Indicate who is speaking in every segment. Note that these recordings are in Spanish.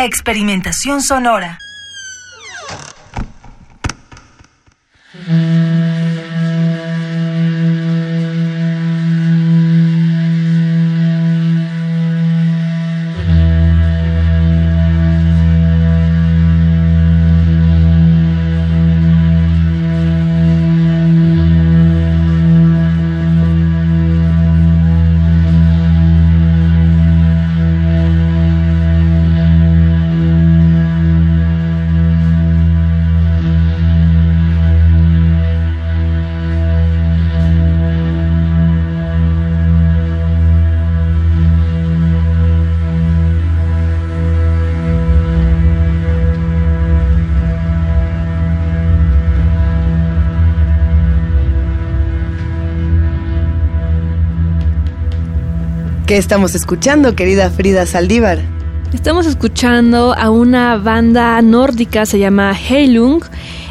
Speaker 1: Experimentación sonora.
Speaker 2: ¿Qué estamos escuchando, querida Frida Saldívar?
Speaker 3: Estamos escuchando a una banda nórdica, se llama Heilung.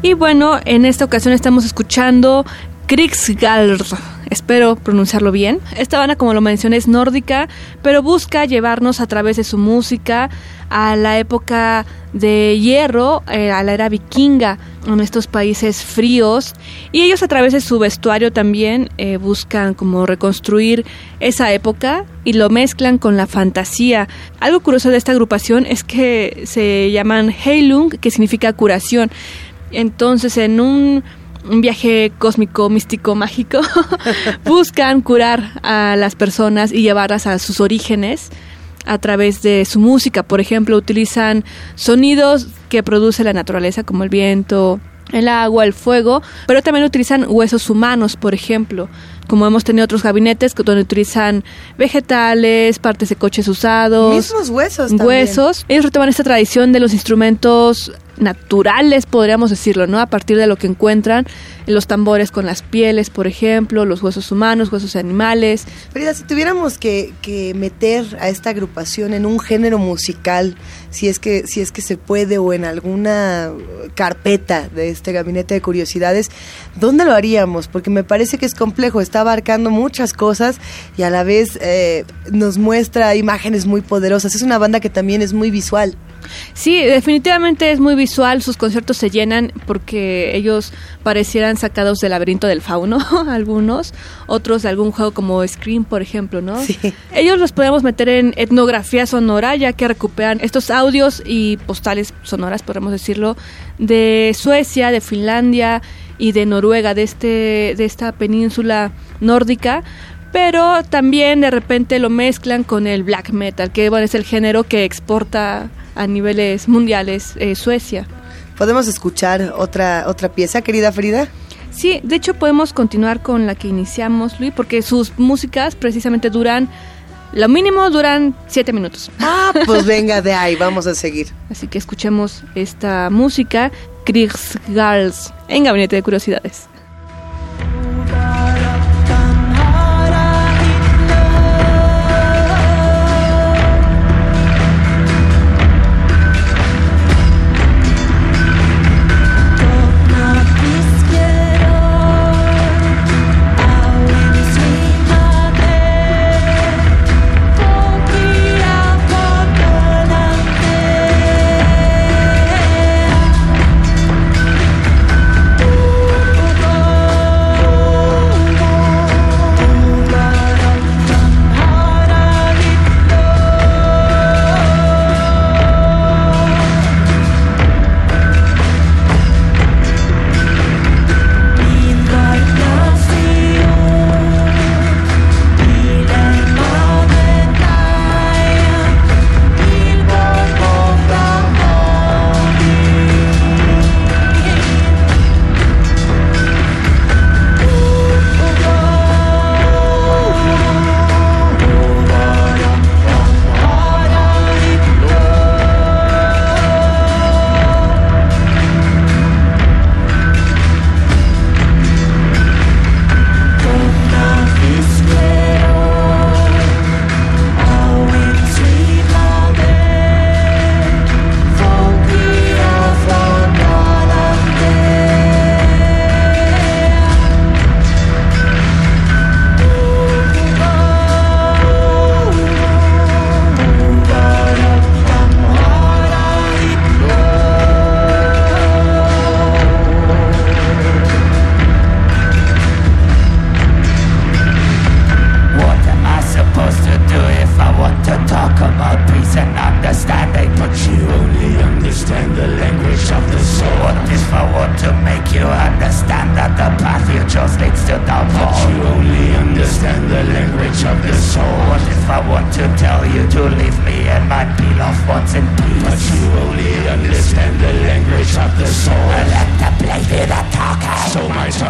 Speaker 3: Y bueno, en esta ocasión estamos escuchando Krigsgald. Espero pronunciarlo bien. Esta banda, como lo mencioné, es nórdica, pero busca llevarnos a través de su música a la época de hierro, eh, a la era vikinga, en estos países fríos. Y ellos a través de su vestuario también eh, buscan como reconstruir esa época y lo mezclan con la fantasía. Algo curioso de esta agrupación es que se llaman Heilung, que significa curación. Entonces, en un un viaje cósmico, místico, mágico, buscan curar a las personas y llevarlas a sus orígenes a través de su música. Por ejemplo, utilizan sonidos que produce la naturaleza, como el viento, el agua, el fuego, pero también utilizan huesos humanos, por ejemplo. Como hemos tenido otros gabinetes donde utilizan vegetales, partes de coches usados.
Speaker 2: Mismos huesos también.
Speaker 3: Huesos. Ellos retoman esta tradición de los instrumentos naturales, podríamos decirlo, ¿no? A partir de lo que encuentran en los tambores con las pieles, por ejemplo, los huesos humanos, huesos de animales.
Speaker 2: Frida, si tuviéramos que, que meter a esta agrupación en un género musical, si es que si es que se puede o en alguna carpeta de este gabinete de curiosidades, ¿dónde lo haríamos? Porque me parece que es complejo, está abarcando muchas cosas y a la vez eh, nos muestra imágenes muy poderosas. Es una banda que también es muy visual.
Speaker 3: Sí, definitivamente es muy visual, sus conciertos se llenan porque ellos parecieran sacados del laberinto del fauno, algunos, otros de algún juego como Scream, por ejemplo, ¿no?
Speaker 2: Sí.
Speaker 3: Ellos los podemos meter en etnografía sonora, ya que recuperan estos audios y postales sonoras, podemos decirlo, de Suecia, de Finlandia y de Noruega, de, este, de esta península nórdica, pero también de repente lo mezclan con el black metal, que bueno, es el género que exporta a niveles mundiales eh, Suecia.
Speaker 2: ¿Podemos escuchar otra, otra pieza, querida Frida?
Speaker 3: Sí, de hecho podemos continuar con la que iniciamos, Luis, porque sus músicas precisamente duran, lo mínimo duran siete minutos.
Speaker 2: Ah, pues venga de ahí, vamos a seguir.
Speaker 3: Así que escuchemos esta música, Kriegsgals, en Gabinete de Curiosidades.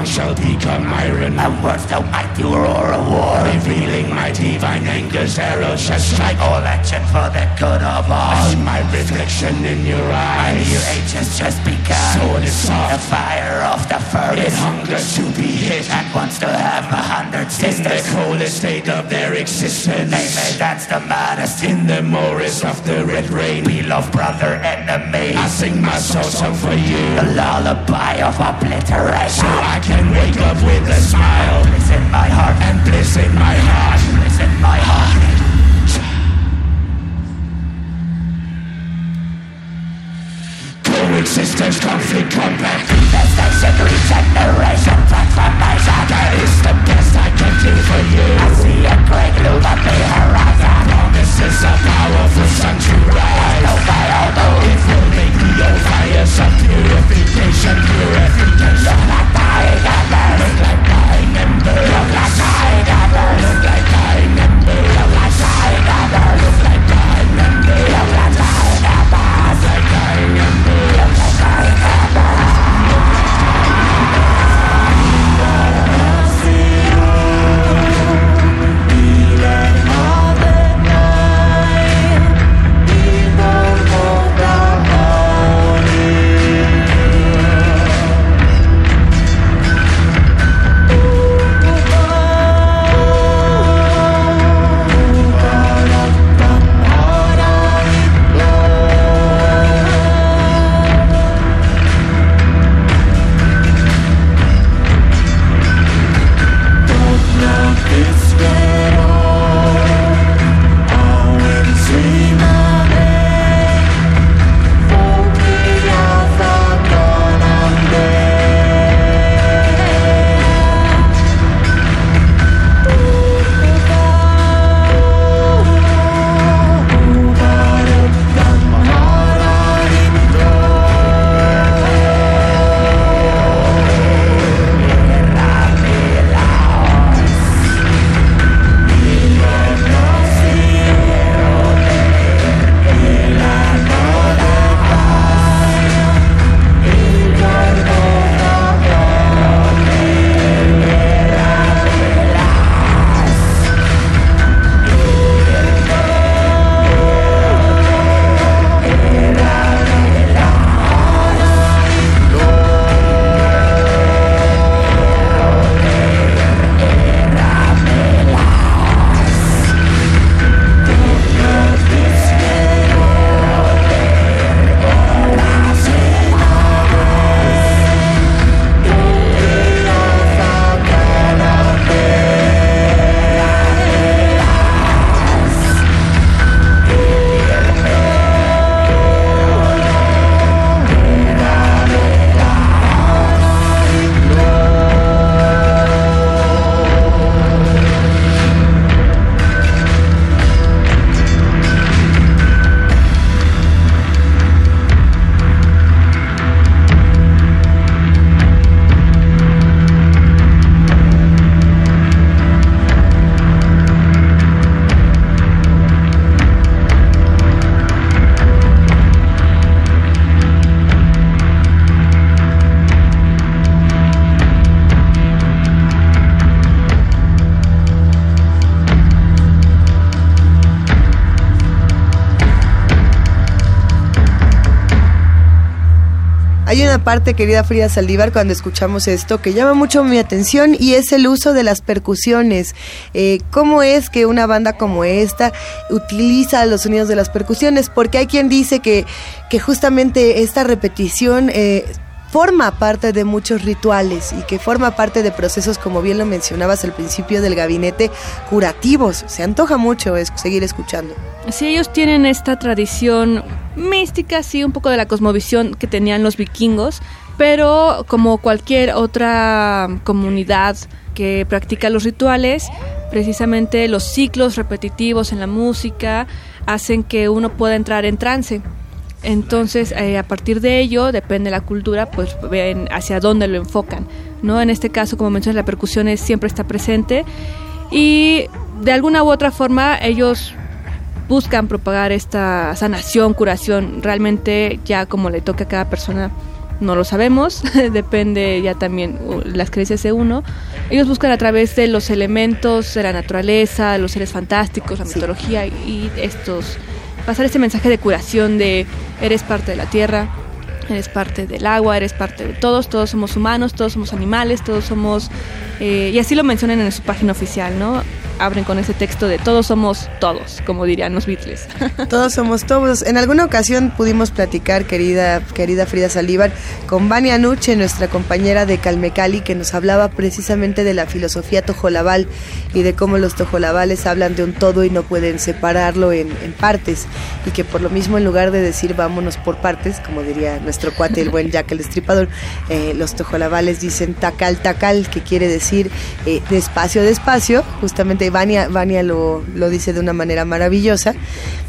Speaker 4: Tongue shall become iron. My words don't might you roar a war. Revealing my divine anger's arrow shall strike all action for the good of all. I see my reflection in your eyes. My new age has just begun. Sword is soft. The fire of the furnace. It hungers to be hit and wants to have a hundred sisters. In the coldest state of their existence. They may dance the maddest in the morass of the red rain. Beloved brother, enemy. I sing my soul song for you. The lullaby of obliteration. So I can wake up with a smile. Bliss in my heart and bliss in my heart. Bliss in my heart. Coexistence, conflict, combat Infestation, regeneration, transformation That is the best I can do for you I see a great loom on the horizon
Speaker 2: Hay una parte, querida Frida Saldívar, cuando escuchamos esto que llama mucho mi atención y es el uso de las percusiones. Eh, ¿Cómo es que una banda como esta utiliza los sonidos de las percusiones? Porque hay quien dice que, que justamente esta repetición... Eh, forma parte de muchos rituales y que forma parte de procesos, como bien lo mencionabas al principio del gabinete, curativos. Se antoja mucho es seguir escuchando.
Speaker 3: Sí, ellos tienen esta tradición mística, sí, un poco de la cosmovisión que tenían los vikingos, pero como cualquier otra comunidad que practica los rituales, precisamente los ciclos repetitivos en la música hacen que uno pueda entrar en trance. Entonces, eh, a partir de ello, depende de la cultura, pues ven hacia dónde lo enfocan. ¿no? En este caso, como mencionas, la percusión es, siempre está presente y de alguna u otra forma ellos buscan propagar esta sanación, curación, realmente ya como le toca a cada persona no lo sabemos, depende ya también las creencias de uno. Ellos buscan a través de los elementos de la naturaleza, los seres fantásticos, la mitología y estos pasar este mensaje de curación de eres parte de la tierra, eres parte del agua, eres parte de todos, todos somos humanos, todos somos animales, todos somos... Eh, y así lo mencionan en su página oficial, ¿no? Abren con ese texto de todos somos todos, como dirían los Beatles.
Speaker 2: Todos somos todos. En alguna ocasión pudimos platicar, querida, querida Frida Salívar, con Vania Nuche, nuestra compañera de Calmecali, que nos hablaba precisamente de la filosofía tojolabal y de cómo los tojolabales hablan de un todo y no pueden separarlo en, partes. Y que por lo mismo, en lugar de decir vámonos por partes, como diría nuestro cuate, el buen Jack el Destripador, eh, los tojolabales dicen tacal, tacal, que quiere decir eh, despacio, despacio, justamente Vania, Vania lo, lo, dice de una manera maravillosa.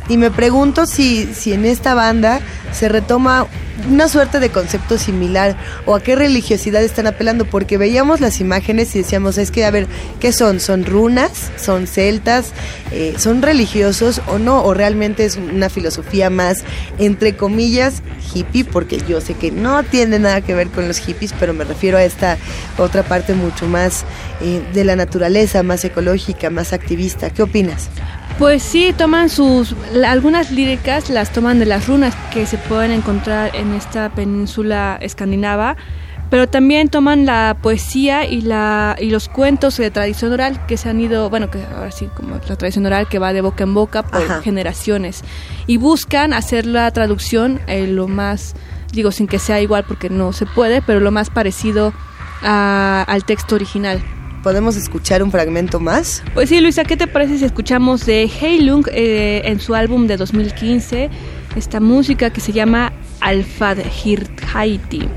Speaker 2: Y me pregunto si, si en esta banda se retoma una suerte de concepto similar o a qué religiosidad están apelando, porque veíamos las imágenes y decíamos, es que, a ver, ¿qué son? ¿Son runas? ¿Son celtas? Eh, ¿Son religiosos o no? ¿O realmente es una filosofía más, entre comillas, hippie? Porque yo sé que no tiene nada que ver con los hippies, pero me refiero a esta otra parte mucho más eh, de la naturaleza, más ecológica, más activista. ¿Qué opinas?
Speaker 3: Pues sí, toman sus algunas líricas las toman de las runas que se pueden encontrar en esta península escandinava, pero también toman la poesía y la y los cuentos de tradición oral que se han ido, bueno, que ahora sí como la tradición oral que va de boca en boca por generaciones y buscan hacer la traducción eh, lo más digo sin que sea igual porque no se puede, pero lo más parecido al texto original.
Speaker 2: ¿Podemos escuchar un fragmento más?
Speaker 3: Pues sí, Luisa, ¿qué te parece si escuchamos de Heilung eh, en su álbum de 2015 esta música que se llama Alfad Haiti?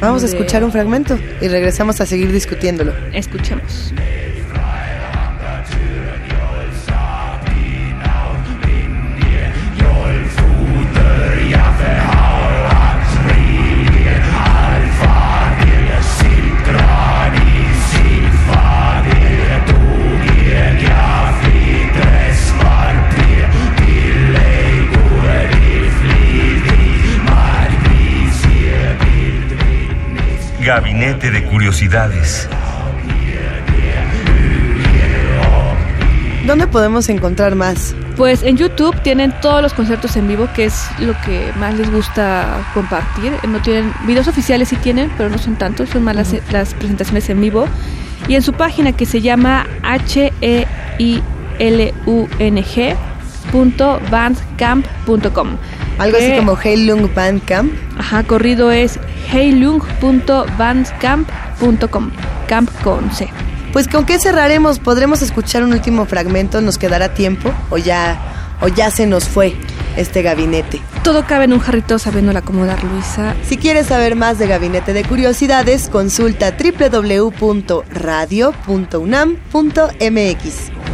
Speaker 2: Vamos a escuchar un fragmento y regresamos a seguir discutiéndolo.
Speaker 3: Escuchemos.
Speaker 5: Gabinete de Curiosidades.
Speaker 2: ¿Dónde podemos encontrar más?
Speaker 3: Pues en YouTube tienen todos los conciertos en vivo, que es lo que más les gusta compartir. No tienen videos oficiales sí tienen, pero no son tantos, son más las, las presentaciones en vivo. Y en su página que se llama h e i l u n g.bandcamp.com.
Speaker 2: Algo así como Heilung Bandcamp.
Speaker 3: Ajá, corrido es heilung.bandcamp.com. Camp con C.
Speaker 2: Pues con qué cerraremos, podremos escuchar un último fragmento, nos quedará tiempo o ya o ya se nos fue este gabinete.
Speaker 3: Todo cabe en un jarrito sabiéndola acomodar, Luisa.
Speaker 2: Si quieres saber más de Gabinete de Curiosidades, consulta www.radio.unam.mx.